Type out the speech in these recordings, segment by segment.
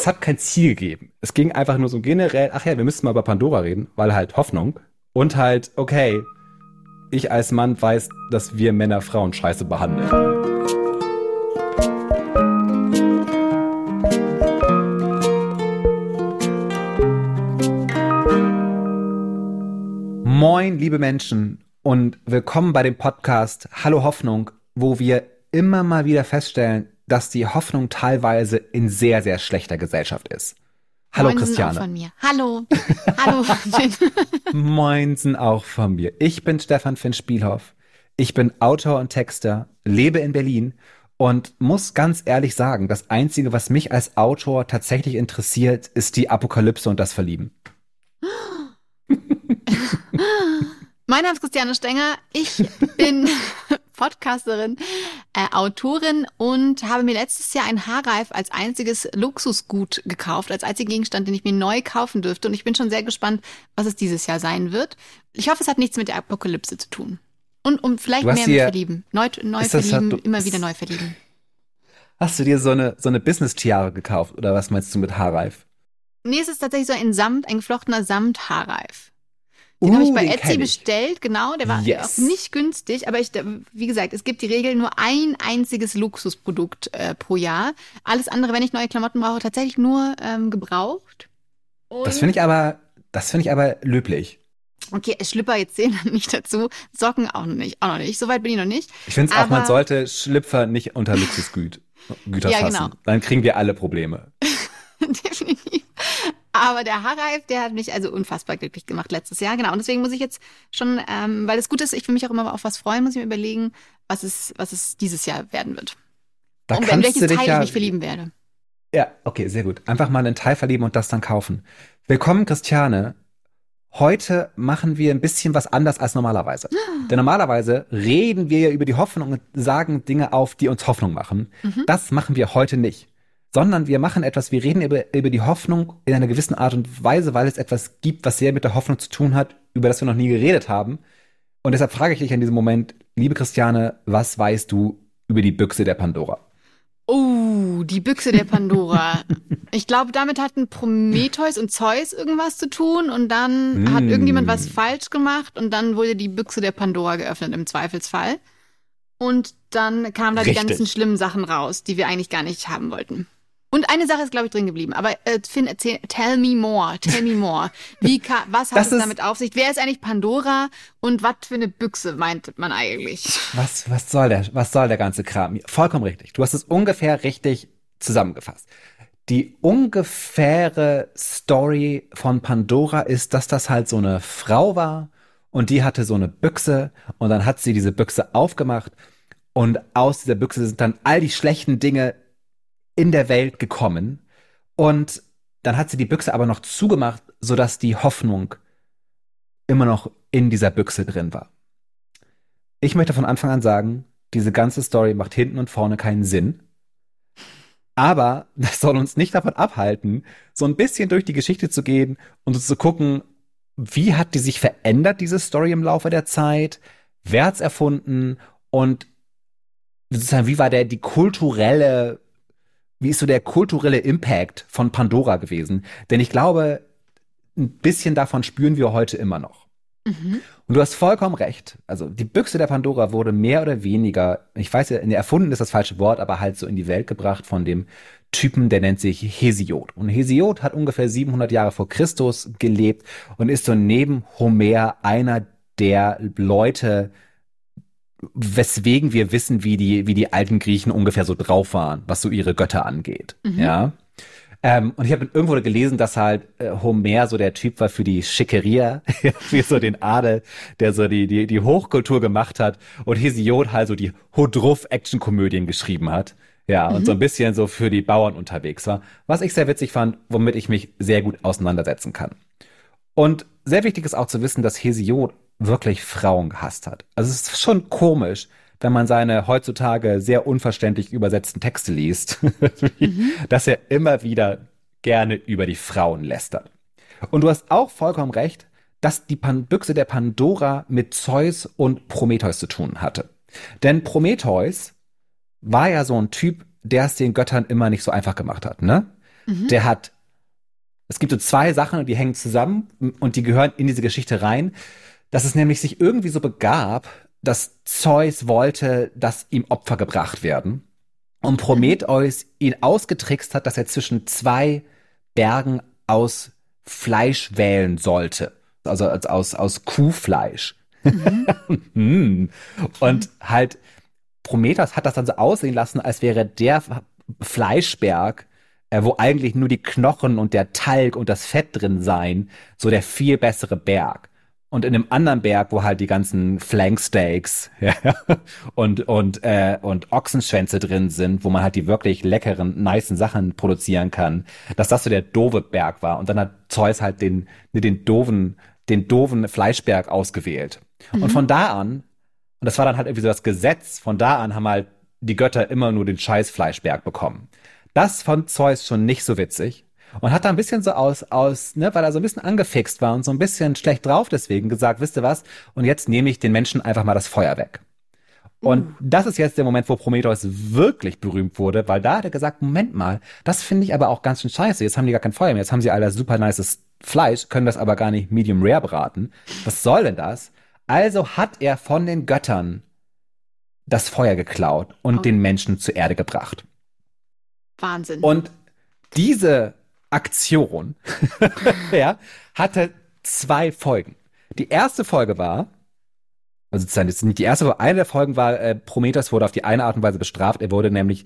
es hat kein Ziel gegeben. Es ging einfach nur so generell, ach ja, wir müssen mal über Pandora reden, weil halt Hoffnung und halt, okay, ich als Mann weiß, dass wir Männer Frauen scheiße behandeln. Moin, liebe Menschen und willkommen bei dem Podcast Hallo Hoffnung, wo wir immer mal wieder feststellen, dass die Hoffnung teilweise in sehr, sehr schlechter Gesellschaft ist. Hallo Moinsen Christiane. Auch von mir. Hallo. Hallo. Moinsen auch von mir. Ich bin Stefan Finn Spielhoff. Ich bin Autor und Texter, lebe in Berlin und muss ganz ehrlich sagen, das Einzige, was mich als Autor tatsächlich interessiert, ist die Apokalypse und das Verlieben. Mein Name ist Christiane Stenger. Ich bin Podcasterin, äh, Autorin und habe mir letztes Jahr ein Haarreif als einziges Luxusgut gekauft, als einzigen Gegenstand, den ich mir neu kaufen dürfte. Und ich bin schon sehr gespannt, was es dieses Jahr sein wird. Ich hoffe, es hat nichts mit der Apokalypse zu tun. Und um vielleicht mehr mit verlieben. Neu, neu verlieben, du- immer wieder neu verlieben. Hast du dir so eine, so eine Business-Tiare gekauft oder was meinst du mit Haarreif? Nee, es ist tatsächlich so ein Samt, ein geflochtener Samthaarreif. Den habe ich bei Uh, den Etsy bestellt, genau. Der war Yes. nicht günstig, aber ich, wie gesagt, es gibt die Regel nur ein einziges Luxusprodukt äh, pro Jahr. Alles andere, wenn ich neue Klamotten brauche, tatsächlich nur ähm, gebraucht. Und, Das finde ich aber, das finde ich aber löblich. Okay, Schlüpper jetzt zählen nicht dazu, Socken auch noch nicht, auch noch nicht. Soweit bin ich noch nicht. Ich finde es auch, man sollte Schlüpfer nicht unter Luxusgüter Güter Ja, fassen. genau. Dann kriegen wir alle Probleme. Definitiv. Aber der Haarreif, der hat mich also unfassbar glücklich gemacht letztes Jahr. Genau. Und deswegen muss ich jetzt schon, ähm, weil es gut ist, ich will mich auch immer auf was freuen, muss ich mir überlegen, was es, was es dieses Jahr werden wird. Da und in welches du dich Teil ja, ich mich verlieben werde. Ja, okay, sehr gut. Einfach mal einen Teil verlieben und das dann kaufen. Willkommen, Christiane. Heute machen wir ein bisschen was anders als normalerweise. Denn normalerweise reden wir ja über die Hoffnung und sagen Dinge auf, die uns Hoffnung machen. Mhm. Das machen wir heute nicht. Sondern wir machen etwas, wir reden über, über die Hoffnung in einer gewissen Art und Weise, weil es etwas gibt, was sehr mit der Hoffnung zu tun hat, über das wir noch nie geredet haben. Und deshalb frage ich dich in diesem Moment, liebe Christiane, was weißt du über die Büchse der Pandora? Oh, die Büchse der Pandora. ich glaube, damit hatten Prometheus und Zeus irgendwas zu tun und dann hat Mm. irgendjemand was falsch gemacht und dann wurde die Büchse der Pandora geöffnet im Zweifelsfall. Und dann kamen da die Richtig. ganzen schlimmen Sachen raus, die wir eigentlich gar nicht haben wollten. Und eine Sache ist, glaube ich, drin geblieben. Aber äh, Finn, erzähl, tell me more, tell me more. Wie ka was hat es damit auf sich? Wer ist eigentlich Pandora und was für eine Büchse meint man eigentlich? Was, was soll der, was soll der ganze Kram? Vollkommen richtig. Du hast es ungefähr richtig zusammengefasst. Die ungefähre Story von Pandora ist, dass das halt so eine Frau war und die hatte so eine Büchse und dann hat sie diese Büchse aufgemacht und aus dieser Büchse sind dann all die schlechten Dinge in der Welt gekommen und dann hat sie die Büchse aber noch zugemacht, sodass die Hoffnung immer noch in dieser Büchse drin war. Ich möchte von Anfang an sagen, diese ganze Story macht hinten und vorne keinen Sinn. Aber das soll uns nicht davon abhalten, so ein bisschen durch die Geschichte zu gehen und zu gucken, wie hat die sich verändert, diese Story im Laufe der Zeit? Wer hat's erfunden? Und sozusagen, wie war der, die kulturelle, wie ist so der kulturelle Impact von Pandora gewesen? Denn ich glaube, ein bisschen davon spüren wir heute immer noch. Mhm. Und du hast vollkommen recht. Also die Büchse der Pandora wurde mehr oder weniger, ich weiß ja, erfunden ist das falsche Wort, aber halt so in die Welt gebracht von dem Typen, der nennt sich Hesiod. Und Hesiod hat ungefähr 700 Jahre vor Christus gelebt und ist so neben Homer einer der Leute, weswegen wir wissen, wie die, wie die alten Griechen ungefähr so drauf waren, was so ihre Götter angeht. Mhm. Ja. Ähm, und ich habe irgendwo gelesen, dass halt äh, Homer so der Typ war für die Schickeria, für so den Adel, der so die, die, die Hochkultur gemacht hat und Hesiod halt so die Hodruff-Action-Komödien geschrieben hat. Ja, und so ein bisschen so für die Bauern unterwegs war. Was ich sehr witzig fand, womit ich mich sehr gut auseinandersetzen kann. Und sehr wichtig ist auch zu wissen, dass Hesiod wirklich Frauen gehasst hat. Also es ist schon komisch, wenn man seine heutzutage sehr unverständlich übersetzten Texte liest, dass er immer wieder gerne über die Frauen lästert. Und du hast auch vollkommen recht, dass die Pan Büchse der Pandora mit Zeus und Prometheus zu tun hatte. Denn Prometheus war ja so ein Typ, der es den Göttern immer nicht so einfach gemacht hat, ne? Mhm. Der hat, es gibt so zwei Sachen, die hängen zusammen und die gehören in diese Geschichte rein, dass es nämlich sich irgendwie so begab, dass Zeus wollte, dass ihm Opfer gebracht werden. Und Prometheus ihn ausgetrickst hat, dass er zwischen zwei Bergen aus Fleisch wählen sollte. Also aus, aus Kuhfleisch. Mhm. und halt, Prometheus hat das dann so aussehen lassen, als wäre der Fleischberg, äh, wo eigentlich nur die Knochen und der Talg und das Fett drin seien, so der viel bessere Berg. Und in einem anderen Berg, wo halt die ganzen Flanksteaks ja, und, und, äh, und Ochsenschwänze drin sind, wo man halt die wirklich leckeren, nicen Sachen produzieren kann, dass das so der doofe Berg war. Und dann hat Zeus halt den, den doofen, den doofen Fleischberg ausgewählt. Mhm. Und von da an, und das war dann halt irgendwie so das Gesetz, von da an haben halt die Götter immer nur den scheiß Fleischberg bekommen. Das fand Zeus schon nicht so witzig und hat da ein bisschen so aus, aus, ne, weil er so ein bisschen angefixt war und so ein bisschen schlecht drauf deswegen gesagt, wisst ihr was? Und jetzt nehme ich den Menschen einfach mal das Feuer weg. Und uh. das ist jetzt der Moment, wo Prometheus wirklich berühmt wurde, weil da hat er gesagt, Moment mal, das finde ich aber auch ganz schön scheiße. Jetzt haben die gar kein Feuer mehr. Jetzt haben sie alle super nices Fleisch, können das aber gar nicht medium rare braten. Was soll denn das? Also hat er von den Göttern das Feuer geklaut und oh. den Menschen zur Erde gebracht. Wahnsinn. Und diese Aktion ja, hatte zwei Folgen. Die erste Folge war, also jetzt nicht die erste, aber eine der Folgen war, äh, Prometheus wurde auf die eine Art und Weise bestraft. Er wurde nämlich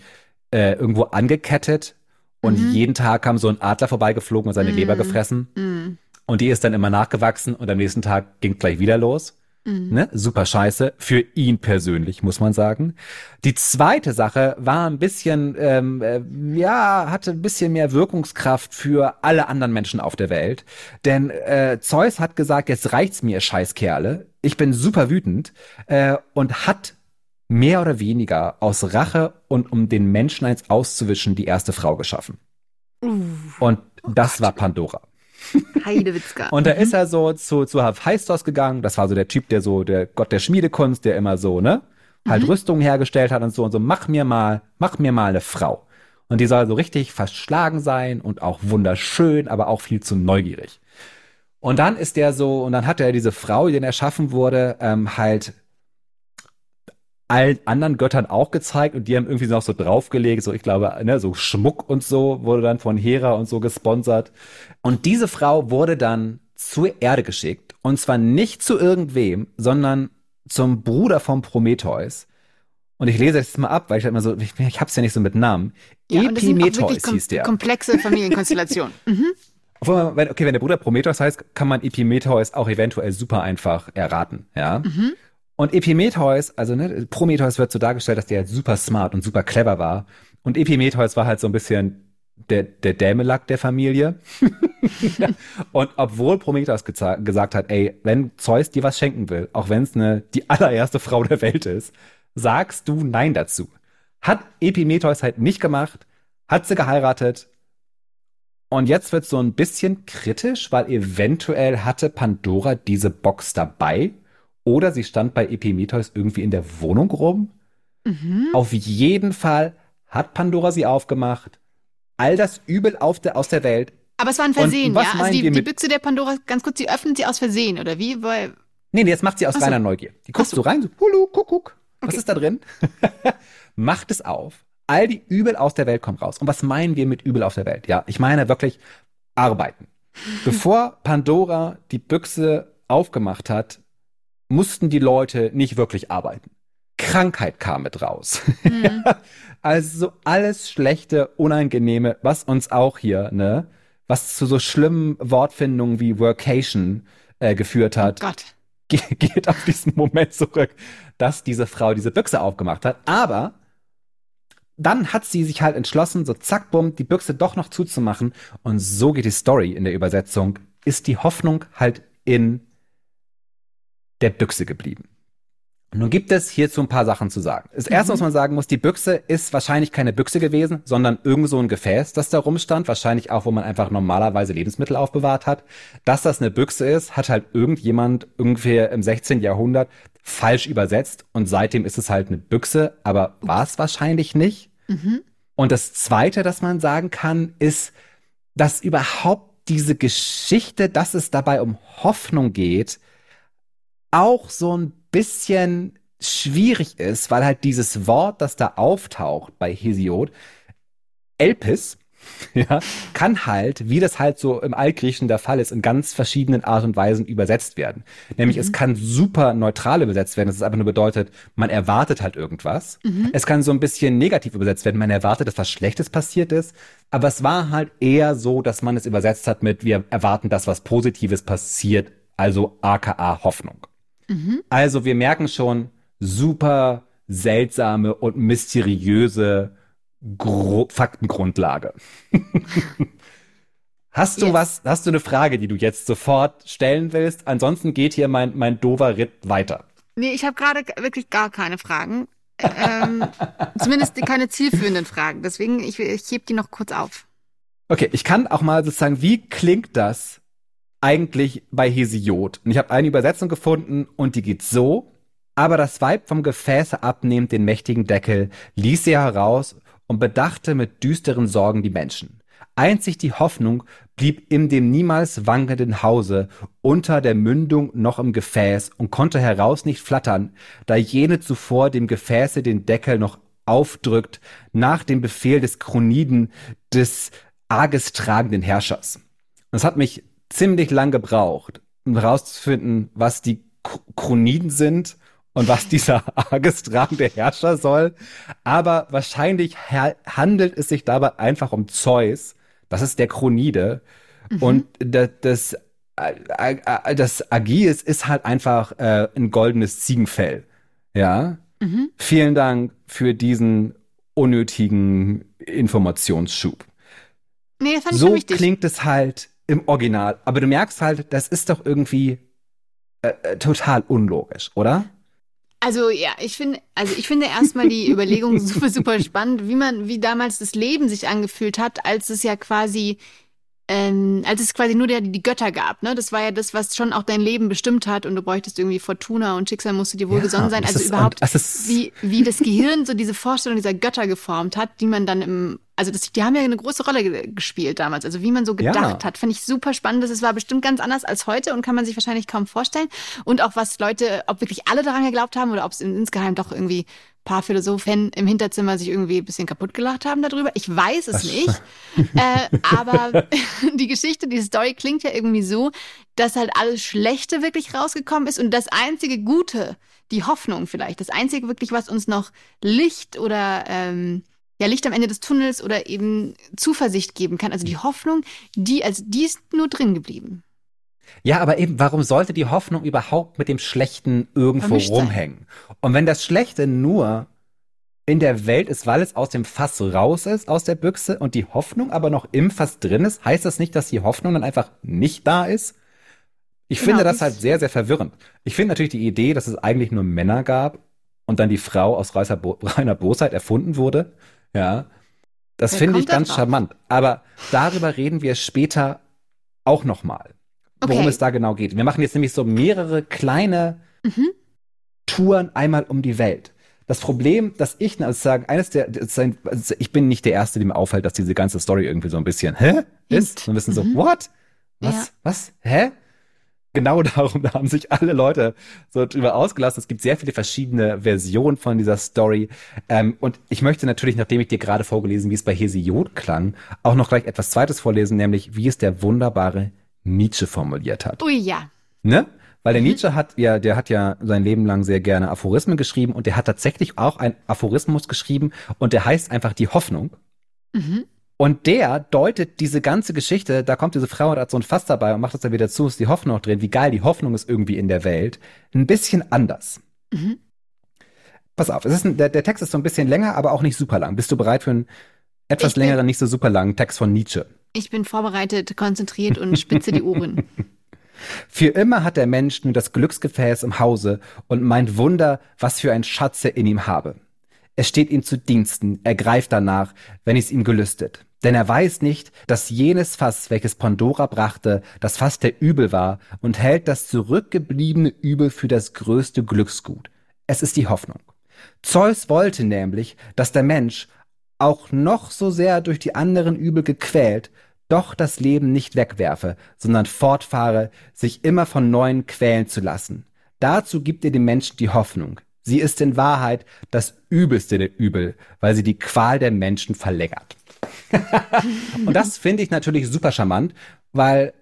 äh, irgendwo angekettet und mhm. jeden Tag kam so ein Adler vorbeigeflogen und seine mhm. Leber gefressen. Mhm. Und die ist dann immer nachgewachsen und am nächsten Tag ging gleich wieder los. Mhm. Ne? Super scheiße. Für ihn persönlich, muss man sagen. Die zweite Sache war ein bisschen, ähm, äh, ja, hatte ein bisschen mehr Wirkungskraft für alle anderen Menschen auf der Welt. Denn äh, Zeus hat gesagt, jetzt reicht's mir, Scheißkerle. Ich bin super wütend. Äh, und hat mehr oder weniger aus Rache und um den Menschen eins auszuwischen, die erste Frau geschaffen. Uh, und das oh war Pandora. Heidewitzka. und da ist er so zu, zu Hephaistos gegangen. Das war so der Typ, der so, der Gott der Schmiedekunst, der immer so, ne? Halt mhm. Rüstungen hergestellt hat und so und so, mach mir mal, mach mir mal eine Frau. Und die soll so richtig verschlagen sein und auch wunderschön, aber auch viel zu neugierig. Und dann ist der so, und dann hat er diese Frau, die erschaffen wurde, ähm, halt allen anderen Göttern auch gezeigt und die haben irgendwie noch so draufgelegt, so ich glaube, ne, so Schmuck und so wurde dann von Hera und so gesponsert. Und diese Frau wurde dann zur Erde geschickt und zwar nicht zu irgendwem, sondern zum Bruder von Prometheus. Und ich lese das mal ab, weil ich halt immer so, ich, ich hab's ja nicht so mit Namen. Ja, Epimetheus hieß der. Komplexe Familienkonstellation. mhm. Obwohl, wenn, okay, wenn der Bruder Prometheus heißt, kann man Epimetheus auch eventuell super einfach erraten, ja. Mhm. Und Epimetheus, also ne, Prometheus wird so dargestellt, dass der halt super smart und super clever war. Und Epimetheus war halt so ein bisschen der, der Dämelack der Familie. und obwohl Prometheus gesagt hat, ey, wenn Zeus dir was schenken will, auch wenn es ne, die allererste Frau der Welt ist, sagst du Nein dazu. Hat Epimetheus halt nicht gemacht, hat sie geheiratet. Und jetzt wird so ein bisschen kritisch, weil eventuell hatte Pandora diese Box dabei oder sie stand bei Epimetheus irgendwie in der Wohnung rum. Mhm. Auf jeden Fall hat Pandora sie aufgemacht. All das Übel auf der, aus der Welt. Aber es war ein Versehen, ja? Also die, die Büchse der Pandora, ganz kurz, sie öffnet sie aus Versehen, oder wie? Weil nee, nee, jetzt macht sie aus reiner Neugier. Die guckst so. du rein, so, hulu, kuckuck. Was okay. ist da drin? Macht es auf. All die Übel aus der Welt kommen raus. Und was meinen wir mit Übel auf der Welt? Ja, ich meine wirklich arbeiten. Bevor Pandora die Büchse aufgemacht hat, mussten die Leute nicht wirklich arbeiten. Krankheit kam mit raus. Mhm. also so alles Schlechte, Unangenehme, was uns auch hier, ne, was zu so schlimmen Wortfindungen wie Workation äh, geführt hat. Oh Gott. geht auf diesen Moment zurück, dass diese Frau diese Büchse aufgemacht hat. Aber dann hat sie sich halt entschlossen, so zack, bumm, die Büchse doch noch zuzumachen. Und so geht die Story in der Übersetzung. Ist die Hoffnung halt in der Büchse geblieben. Nun gibt es hierzu ein paar Sachen zu sagen. Das erste, mhm. was man sagen muss, die Büchse ist wahrscheinlich keine Büchse gewesen, sondern irgend so ein Gefäß, das da rumstand. Wahrscheinlich auch, wo man einfach normalerweise Lebensmittel aufbewahrt hat. Dass das eine Büchse ist, hat halt irgendjemand ungefähr im 16. Jahrhundert falsch übersetzt und seitdem ist es halt eine Büchse, aber war es wahrscheinlich nicht. Mhm. Und das zweite, das man sagen kann, ist, dass überhaupt diese Geschichte, dass es dabei um Hoffnung geht, auch so ein bisschen schwierig ist, weil halt dieses Wort, das da auftaucht bei Hesiod, Elpis, ja, kann halt, wie das halt so im Altgriechen der Fall ist, in ganz verschiedenen Art und Weisen übersetzt werden. Nämlich mhm. es kann super neutral übersetzt werden, das ist einfach nur bedeutet, man erwartet halt irgendwas. Mhm. Es kann so ein bisschen negativ übersetzt werden, man erwartet, dass was Schlechtes passiert ist. Aber es war halt eher so, dass man es übersetzt hat mit, wir erwarten, dass was Positives passiert, also aka Hoffnung. Mhm. Also wir merken schon, super seltsame und mysteriöse Gro Faktengrundlage. hast du yes. was, hast du eine Frage, die du jetzt sofort stellen willst? Ansonsten geht hier mein, mein dover Ritt weiter. Nee, ich habe gerade wirklich gar keine Fragen. ähm, zumindest keine zielführenden Fragen. Deswegen, ich, ich heb die noch kurz auf. Okay, ich kann auch mal sozusagen, wie klingt das eigentlich bei Hesiod? Und ich habe eine Übersetzung gefunden und die geht so. Aber das Weib vom Gefäße abnehmend den mächtigen Deckel ließ sie heraus und bedachte mit düsteren Sorgen die Menschen. Einzig die Hoffnung blieb in dem niemals wankenden Hause unter der Mündung noch im Gefäß und konnte heraus nicht flattern, da jene zuvor dem Gefäße den Deckel noch aufdrückt, nach dem Befehl des Chroniden des arges tragenden Herrschers. Das hat mich ziemlich lang gebraucht, um herauszufinden, was die Chroniden sind und was dieser argestragende Herrscher soll. Aber wahrscheinlich handelt es sich dabei einfach um Zeus. Das ist der Chronide. Mhm. Und das, das, das Agies ist halt einfach äh, ein goldenes Ziegenfell. Ja. Mhm. Vielen Dank für diesen unnötigen Informationsschub. Nee, so klingt es halt im Original. Aber du merkst halt, das ist doch irgendwie äh, äh total unlogisch, oder? Also ja, ich finde, also ich finde erstmal die Überlegung super, super spannend, wie man, wie damals das Leben sich angefühlt hat, als es ja quasi, ähm, als es quasi nur der, die Götter gab. Ne? Das war ja das, was schon auch dein Leben bestimmt hat und du bräuchtest irgendwie Fortuna und Schicksal musste dir wohlgesonnen ja, sein. Also überhaupt, wie, wie das Gehirn so diese Vorstellung dieser Götter geformt hat, die man dann im also das, die haben ja eine große Rolle gespielt damals. Also wie man so gedacht ja. hat, finde ich super spannend. Das war bestimmt ganz anders als heute und kann man sich wahrscheinlich kaum vorstellen. Und auch was Leute, ob wirklich alle daran geglaubt haben oder ob es insgeheim doch irgendwie paar Philosophen im Hinterzimmer sich irgendwie ein bisschen kaputt gelacht haben darüber. Ich weiß es nicht. äh, aber die Geschichte, die Story klingt ja irgendwie so, dass halt alles Schlechte wirklich rausgekommen ist und das einzige Gute, die Hoffnung vielleicht, das einzige wirklich, was uns noch Licht oder ähm, ja, Licht am Ende des Tunnels oder eben Zuversicht geben kann. Also die Hoffnung, die, also die ist nur drin geblieben. Ja, aber eben, warum sollte die Hoffnung überhaupt mit dem Schlechten irgendwo Vermischt rumhängen? Und wenn das Schlechte nur in der Welt ist, weil es aus dem Fass raus ist, aus der Büchse, und die Hoffnung aber noch im Fass drin ist, heißt das nicht, dass die Hoffnung dann einfach nicht da ist? Ich genau, finde das halt sehr, sehr verwirrend. Ich finde natürlich die Idee, dass es eigentlich nur Männer gab und dann die Frau aus reiner Bosheit erfunden wurde, ja. Das finde ich ganz charmant. Aber darüber reden wir später auch nochmal, worum okay. es da genau geht. Wir machen jetzt nämlich so mehrere kleine mhm. Touren einmal um die Welt. Das Problem, dass ich, also sagen, eines der, also ich bin nicht der Erste, dem auffällt, dass diese ganze Story irgendwie so ein bisschen, hä? Ist? So ein bisschen mhm. so, what? Was? Ja. Was? Hä? genau darum, da haben sich alle Leute so drüber ausgelassen. Es gibt sehr viele verschiedene Versionen von dieser Story. Ähm, und ich möchte natürlich, nachdem ich dir gerade vorgelesen, wie es bei Hesiod klang, auch noch gleich etwas Zweites vorlesen, nämlich wie es der wunderbare Nietzsche formuliert hat. Ui, ja. Ne? Weil der mhm. Nietzsche hat ja, der hat ja sein Leben lang sehr gerne Aphorismen geschrieben und der hat tatsächlich auch ein Aphorismus geschrieben und der heißt einfach die Hoffnung. Mhm. Und der deutet diese ganze Geschichte, da kommt diese Frau und hat so ein Fass dabei und macht das dann wieder zu, ist die Hoffnung drin, wie geil die Hoffnung ist irgendwie in der Welt, ein bisschen anders. Mhm. Pass auf, es ist ein, der, der Text ist so ein bisschen länger, aber auch nicht super lang. Bist du bereit für einen etwas längeren, nicht so super langen Text von Nietzsche? Ich bin vorbereitet, konzentriert und spitze die Ohren. Für immer hat der Mensch nur das Glücksgefäß im Hause und meint Wunder, was für ein Schatz er in ihm habe. Es steht ihm zu Diensten, er greift danach, wenn es ihm gelüstet. Denn er weiß nicht, dass jenes Fass, welches Pandora brachte, das Fass der Übel war und hält das zurückgebliebene Übel für das größte Glücksgut. Es ist die Hoffnung. Zeus wollte nämlich, dass der Mensch, auch noch so sehr durch die anderen Übel gequält, doch das Leben nicht wegwerfe, sondern fortfahre, sich immer von neuen quälen zu lassen. Dazu gibt ihr dem Menschen die Hoffnung. Sie ist in Wahrheit das Übelste der Übel, weil sie die Qual der Menschen verlängert. und das finde ich natürlich super charmant, weil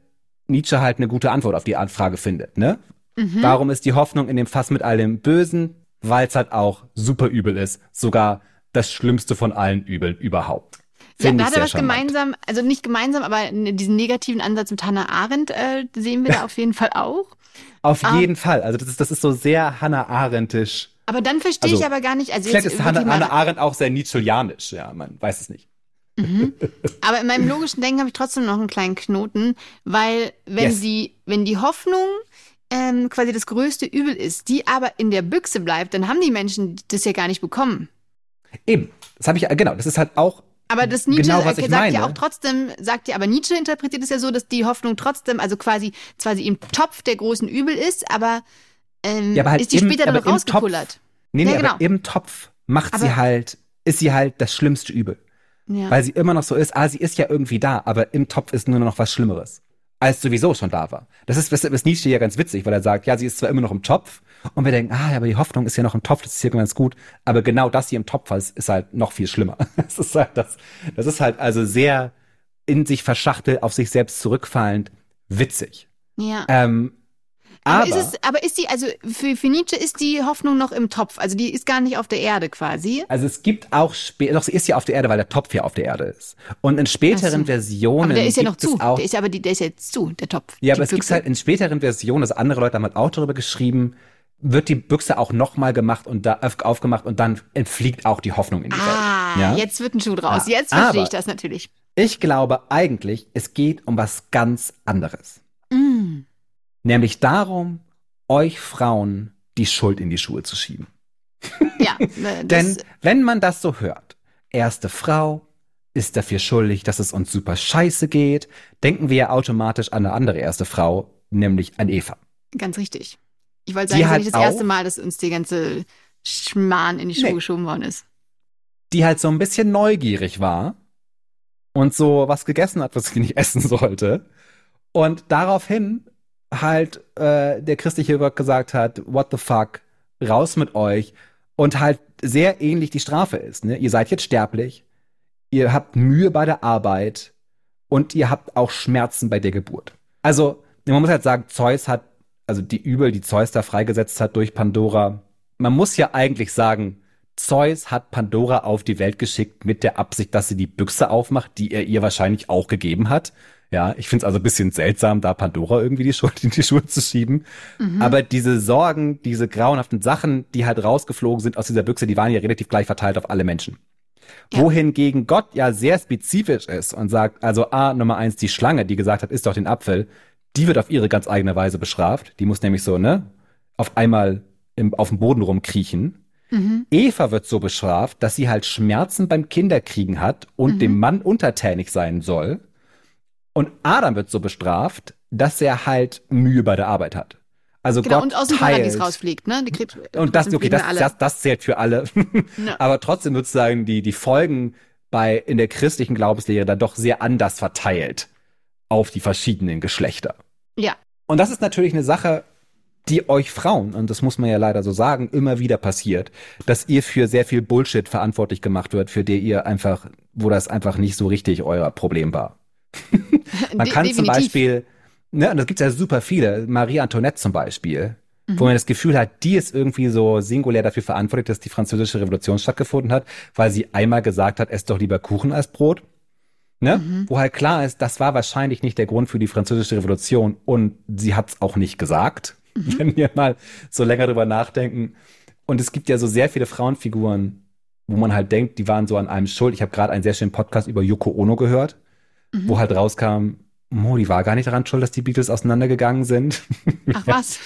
Nietzsche halt eine gute Antwort auf die Anfrage findet. Ne? Mhm. Warum ist die Hoffnung in dem Fass mit all dem Bösen? Weil es halt auch super übel ist. Sogar das Schlimmste von allen Übeln überhaupt. Find ja, da hat er was charmant. gemeinsam, also nicht gemeinsam, aber diesen negativen Ansatz mit Hannah Arendt äh, sehen wir da auf jeden Fall auch. Auf um, jeden Fall. Also das ist, das ist so sehr Hannah Arendtisch. Aber dann verstehe also, ich aber gar nicht. Also vielleicht ist Hannah, Hannah Arendt auch sehr Nietzscheanisch, ja, man weiß es nicht. Mhm. Aber in meinem logischen Denken habe ich trotzdem noch einen kleinen Knoten, weil wenn yes. die, wenn die Hoffnung ähm, quasi das größte Übel ist, die aber in der Büchse bleibt, dann haben die Menschen das ja gar nicht bekommen. Eben, das habe ich genau. Das ist halt auch aber das Nietzsche genau, sagt meine. ja auch trotzdem, sagt ja, aber Nietzsche interpretiert es ja so, dass die Hoffnung trotzdem, also quasi, zwar sie im Topf der großen Übel ist, aber, ähm, ja, aber halt ist die im, später dann rausgekullert. Nee, nee, ja, genau. aber im Topf macht aber, sie halt, ist sie halt das schlimmste Übel. Ja. Weil sie immer noch so ist, ah, sie ist ja irgendwie da, aber im Topf ist nur noch was Schlimmeres, als sowieso schon da war. Das ist, das ist Nietzsche ja ganz witzig, weil er sagt, ja, sie ist zwar immer noch im Topf, und wir denken, ah, ja, aber die Hoffnung ist ja noch im Topf, das ist hier ganz gut, aber genau das hier im Topf ist, ist halt noch viel schlimmer. das ist halt das, das ist halt also sehr in sich verschachtelt, auf sich selbst zurückfallend, witzig. Ja. Ähm, aber, aber, ist es, aber ist die, also für, für Nietzsche ist die Hoffnung noch im Topf, also die ist gar nicht auf der Erde quasi. Also es gibt auch später, doch sie ist ja auf der Erde, weil der Topf ja auf der Erde ist. Und in späteren so. Versionen. Aber der ist ja noch zu. Auch, der ist aber die, der ist jetzt zu, der Topf. Ja, aber es gibt halt in späteren Versionen, also andere Leute haben halt auch darüber geschrieben, wird die Büchse auch nochmal gemacht und da aufgemacht und dann entfliegt auch die Hoffnung in die ah, Welt. Ah, ja? jetzt wird ein Schuh draus. Ja. Jetzt verstehe ich das natürlich. Ich glaube eigentlich, es geht um was ganz anderes. Nämlich darum, euch Frauen die Schuld in die Schuhe zu schieben. Ja. Denn wenn man das so hört, erste Frau ist dafür schuldig, dass es uns super scheiße geht, denken wir ja automatisch an eine andere erste Frau, nämlich an Eva. Ganz richtig. Ich wollte sagen, es ist nicht das erste Mal, dass uns die ganze Schmarrn in die Schuhe nee. geschoben worden ist. Die halt so ein bisschen neugierig war und so was gegessen hat, was sie nicht essen sollte. Und daraufhin halt äh, der christliche Gott gesagt hat, what the fuck, raus mit euch. Und halt sehr ähnlich die Strafe ist. Ne? Ihr seid jetzt sterblich, ihr habt Mühe bei der Arbeit und ihr habt auch Schmerzen bei der Geburt. Also, man muss halt sagen, Zeus hat also die Übel, die Zeus da freigesetzt hat durch Pandora. Man muss ja eigentlich sagen, Zeus hat Pandora auf die Welt geschickt mit der Absicht, dass sie die Büchse aufmacht, die er ihr wahrscheinlich auch gegeben hat. Ja, ich finde es also ein bisschen seltsam, da Pandora irgendwie die Schuld in die Schuhe zu schieben. Mhm. Aber diese Sorgen, diese grauenhaften Sachen, die halt rausgeflogen sind aus dieser Büchse, die waren ja relativ gleich verteilt auf alle Menschen. Ja. Wohingegen Gott ja sehr spezifisch ist und sagt, also A, Nummer eins, die Schlange, die gesagt hat, isst doch den Apfel, die wird auf ihre ganz eigene Weise bestraft. Die muss nämlich so, ne, auf einmal im, auf dem Boden rumkriechen. Mhm. Eva wird so bestraft, dass sie halt Schmerzen beim Kinderkriegen hat und mhm. dem Mann untertänig sein soll. Und Adam wird so bestraft, dass er halt Mühe bei der Arbeit hat. Also genau, Gott und aus dem teilt. Paradies rausfliegt, ne? Die kriegt, und das, okay, das, das, das zählt für alle. Ja. Aber trotzdem wird sagen, die, die Folgen bei, in der christlichen Glaubenslehre dann doch sehr anders verteilt auf die verschiedenen Geschlechter. Ja. Und das ist natürlich eine Sache, die euch Frauen, und das muss man ja leider so sagen, immer wieder passiert, dass ihr für sehr viel Bullshit verantwortlich gemacht wird, für der ihr einfach, wo das einfach nicht so richtig euer Problem war. man kann Definitiv. zum Beispiel, ne, und das gibt's ja super viele, Marie Antoinette zum Beispiel, mhm. wo man das Gefühl hat, die ist irgendwie so singulär dafür verantwortlich, dass die französische Revolution stattgefunden hat, weil sie einmal gesagt hat, esst doch lieber Kuchen als Brot ne? Mhm. Wo halt klar ist, das war wahrscheinlich nicht der Grund für die französische Revolution und sie hat es auch nicht gesagt, mhm. wenn wir mal so länger drüber nachdenken. Und es gibt ja so sehr viele Frauenfiguren, wo man halt denkt, die waren so an einem schuld. Ich habe gerade einen sehr schönen Podcast über Yoko Ono gehört, mhm. wo halt rauskam, Mo, die war gar nicht daran schuld, dass die Beatles auseinandergegangen sind. Ach was?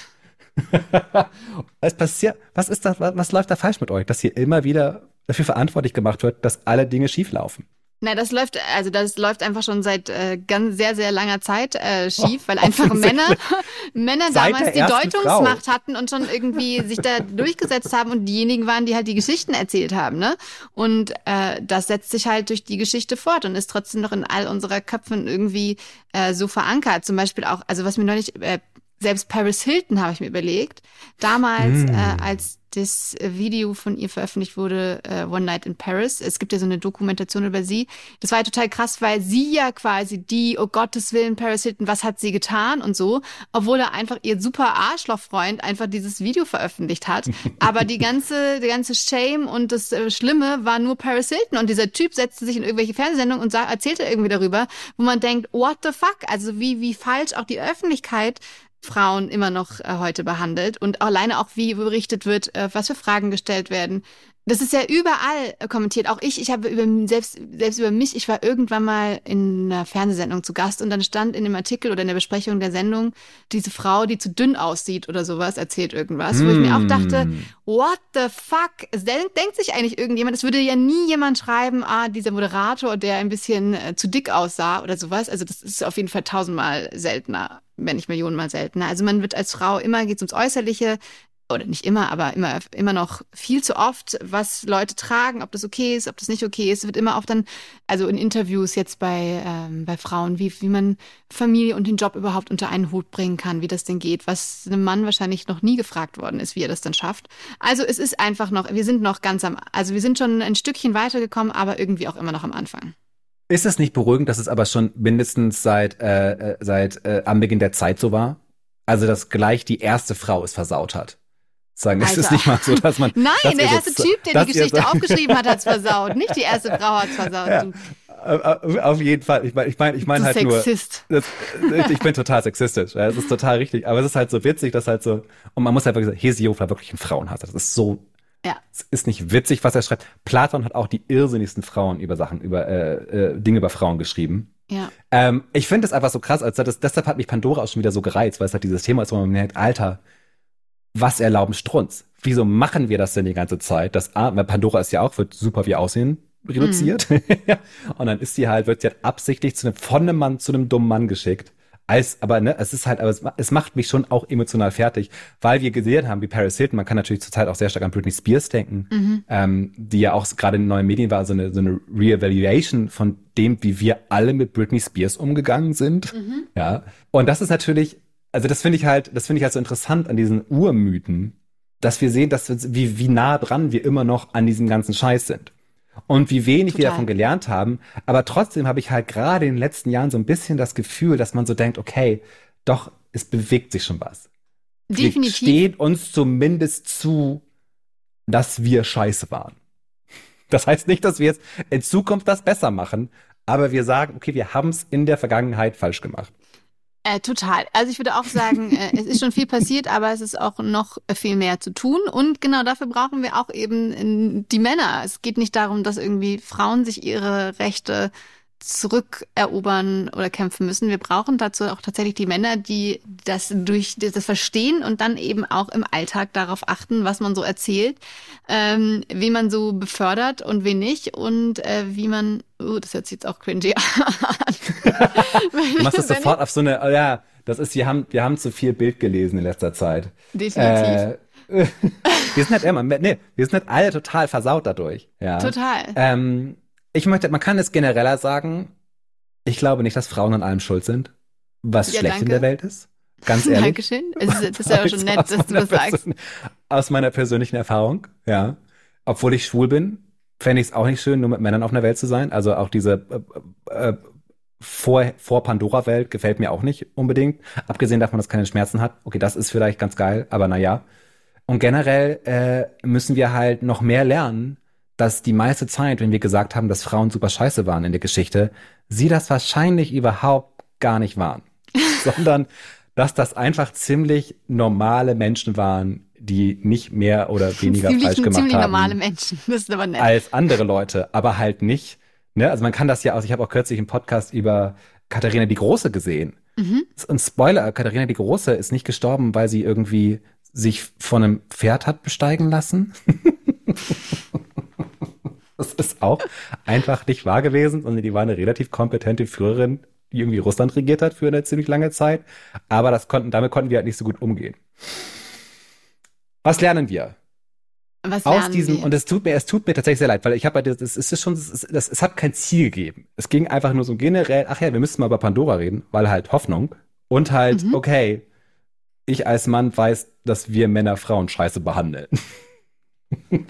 was passiert? Was ist das? Was, was läuft da falsch mit euch, dass hier immer wieder dafür verantwortlich gemacht wird, dass alle Dinge schieflaufen? Na, das läuft, also das läuft einfach schon seit äh, ganz sehr, sehr langer Zeit äh, schief, weil einfach Männer, Männer Seit damals die Deutungsmacht hatten und schon irgendwie sich da durchgesetzt haben und diejenigen waren, die halt die Geschichten erzählt haben, ne? Und äh, das setzt sich halt durch die Geschichte fort und ist trotzdem noch in all unserer Köpfen irgendwie äh, so verankert. Zum Beispiel auch, also was mir neulich, äh, selbst Paris Hilton habe ich mir überlegt, damals, Mm. äh, als das Video von ihr veröffentlicht wurde, äh, One Night in Paris. Es gibt ja so eine Dokumentation über sie. Das war ja total krass, weil sie ja quasi die, oh Gottes Willen, Paris Hilton, was hat sie getan und so, obwohl er einfach ihr super Arschlochfreund einfach dieses Video veröffentlicht hat. Aber die ganze, die ganze Shame und das äh, Schlimme war nur Paris Hilton und dieser Typ setzte sich in irgendwelche Fernsehsendungen und sag, erzählte irgendwie darüber, wo man denkt, what the fuck? Also wie, wie falsch auch die Öffentlichkeit Frauen immer noch äh, heute behandelt und alleine auch wie berichtet wird, äh, was für Fragen gestellt werden. Das ist ja überall äh, kommentiert. Auch ich, ich habe über selbst selbst über mich. Ich war irgendwann mal in einer Fernsehsendung zu Gast und dann stand in dem Artikel oder in der Besprechung der Sendung diese Frau, die zu dünn aussieht oder sowas, erzählt irgendwas, wo ich mir auch dachte, Hm. what the fuck? Denkt sich eigentlich irgendjemand? Es würde ja nie jemand schreiben, ah, dieser Moderator, der ein bisschen äh, zu dick aussah oder sowas. Also das ist auf jeden Fall tausendmal seltener, wenn nicht Millionenmal seltener. Also man wird als Frau immer geht's ums Äußerliche oder nicht immer, aber immer immer noch viel zu oft, was Leute tragen, ob das okay ist, ob das nicht okay ist, wird immer auch dann, also in Interviews jetzt bei ähm, bei Frauen, wie wie man Familie und den Job überhaupt unter einen Hut bringen kann, wie das denn geht, was einem Mann wahrscheinlich noch nie gefragt worden ist, wie er das dann schafft. Also es ist einfach noch, wir sind noch ganz am, also wir sind schon ein Stückchen weitergekommen, aber irgendwie auch immer noch am Anfang. Ist es nicht beruhigend, dass es aber schon mindestens seit, äh, äh, seit äh, am Beginn der Zeit so war? Also, dass gleich die erste Frau es versaut hat. Sagen, es ist Alter. nicht mal so, dass man. Nein, dass der erste so- Typ, der die Geschichte so- aufgeschrieben hat, hat's versaut. Nicht die erste Frau hat's versaut. Ja. Du, Auf auf jeden Fall. Ich meine, ich meine, ich meine halt nur. Sexist. Das, ich bin total sexistisch. Ja, das ist total richtig. Aber es ist halt so witzig, dass halt so. Und man muss halt wirklich sagen, Hesiod war wirklich ein Frauenhasser. Das ist so. Ja. Es ist nicht witzig, was er schreibt. Platon hat auch die irrsinnigsten Frauen über Sachen, über äh, äh, Dinge über Frauen geschrieben. Ja. Ähm, ich finde es einfach so krass, als das, deshalb hat mich Pandora auch schon wieder so gereizt, weil es halt dieses Thema ist, wo man denkt, Alter, was erlauben Strunz? Wieso machen wir das denn die ganze Zeit? Das, A, weil Pandora ist ja auch, wird super wie Aussehen reduziert. und dann ist sie halt, wird sie halt absichtlich zu einem, von einem Mann zu einem dummen Mann geschickt. Als, aber ne, es ist halt, aber es, es macht mich schon auch emotional fertig, weil wir gesehen haben, wie Paris Hilton, man kann natürlich zurzeit auch sehr stark an Britney Spears denken, Mhm. ähm, die ja auch gerade in den neuen Medien war, so eine, so eine Reevaluation von dem, wie wir alle mit Britney Spears umgegangen sind. Mhm. Ja. Und das ist natürlich, also das finde ich halt, das finde ich halt so interessant an diesen Urmythen, dass wir sehen, dass wir, wie, wie nah dran wir immer noch an diesem ganzen Scheiß sind. Und wie wenig wir Total. davon gelernt haben. Aber trotzdem habe ich halt gerade in den letzten Jahren so ein bisschen das Gefühl, dass man so denkt, okay, doch, es bewegt sich schon was. Wir Definitiv. stehen uns zumindest zu, dass wir scheiße waren. Das heißt nicht, dass wir jetzt in Zukunft das besser machen, aber wir sagen, okay, wir haben es in der Vergangenheit falsch gemacht. Äh, total. Also ich würde auch sagen, äh, es ist schon viel passiert, aber es ist auch noch viel mehr zu tun. Und genau dafür brauchen wir auch eben äh, die Männer. Es geht nicht darum, dass irgendwie Frauen sich ihre Rechte zurückerobern oder kämpfen müssen. Wir brauchen dazu auch tatsächlich die Männer, die das durch das verstehen und dann eben auch im Alltag darauf achten, was man so erzählt, ähm, wie man so befördert und wen nicht und äh, wie man, oh, das hört sich jetzt auch cringy an. Du machst das sofort auf so eine, oh ja, das ist, wir haben, wir haben zu viel Bild gelesen in letzter Zeit. Definitiv. Äh, wir sind halt immer, nee, wir sind halt alle total versaut dadurch. Ja. Total. Ähm, ich möchte, man kann es genereller sagen, ich glaube nicht, dass Frauen an allem schuld sind, was Ja, schlecht in danke. der Welt ist. Ganz ehrlich. Dankeschön. Es ist, das ist ja auch schon nett, dass du das sagst. Aus meiner persönlichen Erfahrung, ja. Obwohl ich schwul bin, fände ich es auch nicht schön, nur mit Männern auf einer Welt zu sein. Also auch diese äh, äh, vor, vor Pandora-Welt gefällt mir auch nicht unbedingt. Abgesehen davon, dass keine Schmerzen hat. Okay, das ist vielleicht ganz geil, aber naja. Und generell äh, müssen wir halt noch mehr lernen, dass die meiste Zeit, wenn wir gesagt haben, dass Frauen super scheiße waren in der Geschichte, sie das wahrscheinlich überhaupt gar nicht waren. Sondern dass das einfach ziemlich normale Menschen waren, die nicht mehr oder weniger ziemlich, falsch gemacht ziemlich haben normale Menschen. Das ist aber nett. als andere Leute, aber halt nicht. Ne? Also man kann das ja auch, ich habe auch kürzlich einen Podcast über Katharina die Große gesehen. Mhm. Und Spoiler, Katharina die Große ist nicht gestorben, weil sie irgendwie sich von einem Pferd hat besteigen lassen. Das ist auch einfach nicht wahr gewesen, sondern die war eine relativ kompetente Führerin, die irgendwie Russland regiert hat für eine ziemlich lange Zeit. Aber das konnten, damit konnten wir halt nicht so gut umgehen. Was lernen wir? Was aus diesem, wir? und es tut mir, es tut mir tatsächlich sehr leid, weil ich habe halt, das ist schon, das, das, es hat kein Ziel gegeben. Es ging einfach nur so generell, ach ja, wir müssen mal über Pandora reden, weil halt Hoffnung und halt, mhm. okay, ich als Mann weiß, dass wir Männer Frauen scheiße behandeln.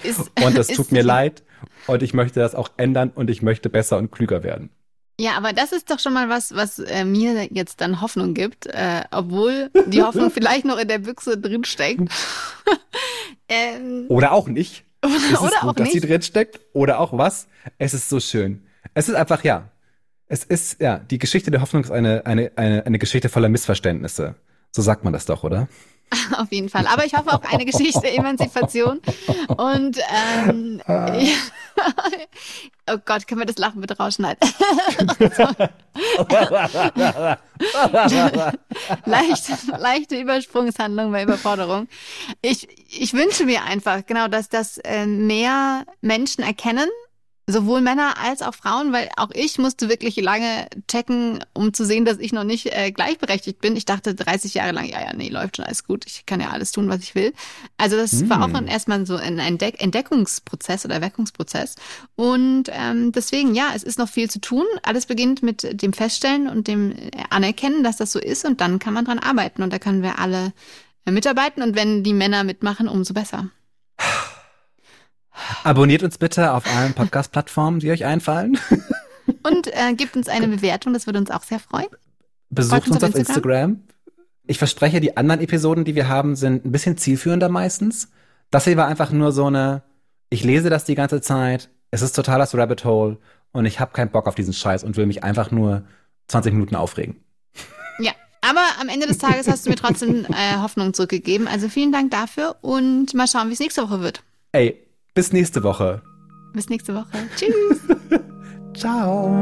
Ist, und das tut mir leid und ich möchte das auch ändern und ich möchte besser und klüger werden. Ja, aber das ist doch schon mal was, was äh, mir jetzt dann Hoffnung gibt, äh, obwohl die Hoffnung vielleicht noch in der Büchse drinsteckt. ähm, oder auch nicht. Oder, ist es oder gut, auch dass nicht. sie drinsteckt? Oder auch was? Es ist so schön. Es ist einfach, ja. Es ist, ja, die Geschichte der Hoffnung ist eine, eine, eine, eine Geschichte voller Missverständnisse. So sagt man das doch, oder? Auf jeden Fall. Aber ich hoffe auch eine Geschichte Emanzipation. Und ähm, oh Gott, können wir das Lachen bitte rausschneiden? Leicht, leichte Übersprungshandlung bei Überforderung. Ich, ich wünsche mir einfach, genau, dass das äh, mehr Menschen erkennen, Sowohl Männer als auch Frauen, weil auch ich musste wirklich lange checken, um zu sehen, dass ich noch nicht äh, gleichberechtigt bin. Ich dachte 30 Jahre lang, ja, ja, nee, läuft schon alles gut. Ich kann ja alles tun, was ich will. Also das mm. war auch erstmal so ein Entdeck Entdeckungsprozess oder Erweckungsprozess. Und ähm, deswegen, ja, es ist noch viel zu tun. Alles beginnt mit dem Feststellen und dem Anerkennen, dass das so ist. Und dann kann man dran arbeiten. Und da können wir alle äh, mitarbeiten. Und wenn die Männer mitmachen, umso besser. Abonniert uns bitte auf allen Podcast-Plattformen, die euch einfallen. Und äh, gebt uns eine Bewertung, das würde uns auch sehr freuen. Besucht uns, uns, auf Instagram. Instagram. Ich verspreche, die anderen Episoden, die wir haben, sind ein bisschen zielführender meistens. Das hier war einfach nur so eine, ich lese das die ganze Zeit, es ist total das Rabbit Hole und ich habe keinen Bock auf diesen Scheiß und will mich einfach nur 20 Minuten aufregen. Ja, aber am Ende des Tages hast du mir trotzdem äh, Hoffnung zurückgegeben. Also vielen Dank dafür und mal schauen, wie es nächste Woche wird. Ey, bis nächste Woche. Bis nächste Woche. Tschüss. Ciao.